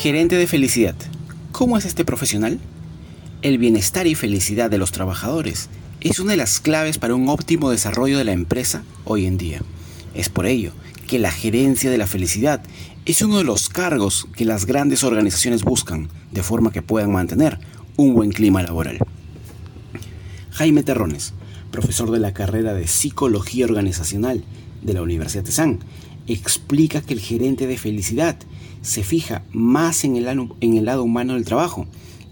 Gerente de felicidad. ¿Cómo es este profesional? El bienestar y felicidad de los trabajadores es una de las claves para un óptimo desarrollo de la empresa hoy en día. Es por ello que la gerencia de la felicidad es uno de los cargos que las grandes organizaciones buscan de forma que puedan mantener un buen clima laboral. Jaime Terrones, profesor de la carrera de Psicología Organizacional de la Universidad de San, explica que el gerente de felicidad se fija más en el, lado humano del trabajo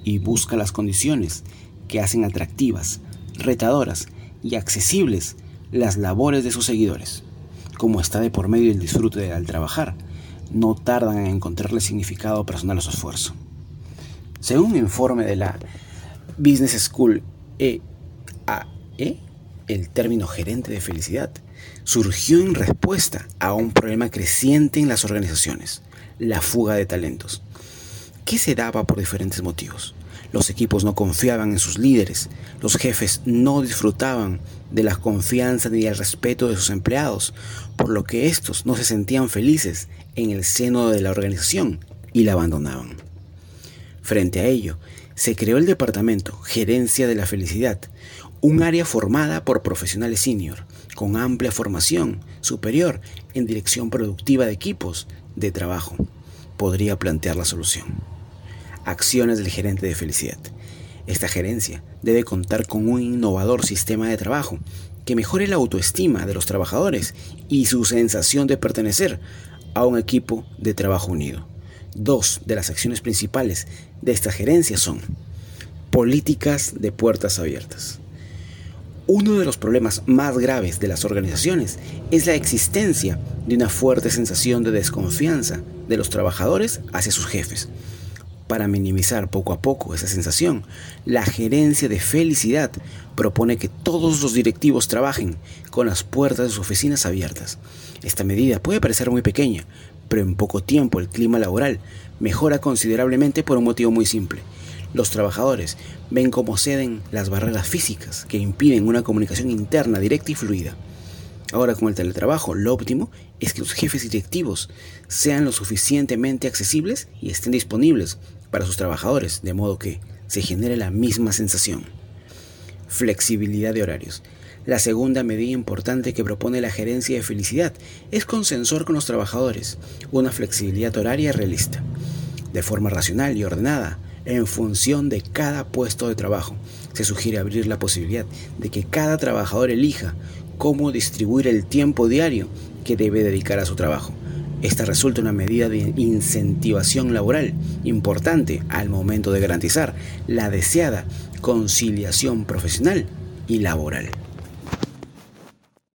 y busca las condiciones que hacen atractivas, retadoras y accesibles las labores de sus seguidores. Como está de por medio el disfrute al trabajar, no tardan en encontrarle significado personal a su esfuerzo. Según un informe de la Business School EAE, el término gerente de felicidad surgió en respuesta a un problema creciente en las organizaciones, la fuga de talentos, que se daba por diferentes motivos. Los equipos no confiaban en sus líderes, los jefes no disfrutaban de la confianza ni del respeto de sus empleados, por lo que estos no se sentían felices en el seno de la organización y la abandonaban. Frente a ello, se creó el departamento Gerencia de la Felicidad, un área formada por profesionales senior, con amplia formación superior en dirección productiva de equipos de trabajo, podría plantear la solución. Acciones del gerente de felicidad. Esta gerencia debe contar con un innovador sistema de trabajo que mejore la autoestima de los trabajadores y su sensación de pertenecer a un equipo de trabajo unido. Dos de las acciones principales de esta gerencia son políticas de puertas abiertas. Uno de los problemas más graves de las organizaciones es la existencia de una fuerte sensación de desconfianza de los trabajadores hacia sus jefes. Para minimizar poco a poco esa sensación, la gerencia de felicidad propone que todos los directivos trabajen con las puertas de sus oficinas abiertas. Esta medida puede parecer muy pequeña, pero en poco tiempo el clima laboral mejora considerablemente por un motivo muy simple los trabajadores ven cómo ceden las barreras físicas que impiden una comunicación interna directa y fluida. Ahora con el teletrabajo, lo óptimo es que los jefes directivos sean lo suficientemente accesibles y estén disponibles para sus trabajadores, de modo que se genere la misma sensación. Flexibilidad de horarios. La segunda medida importante que propone la gerencia de felicidad es consensor con los trabajadores, una flexibilidad horaria realista. De forma racional y ordenada, en función de cada puesto de trabajo. Se sugiere abrir la posibilidad de que cada trabajador elija cómo distribuir el tiempo diario que debe dedicar a su trabajo. Esta resulta una medida de incentivación laboral importante al momento de garantizar la deseada conciliación profesional y laboral.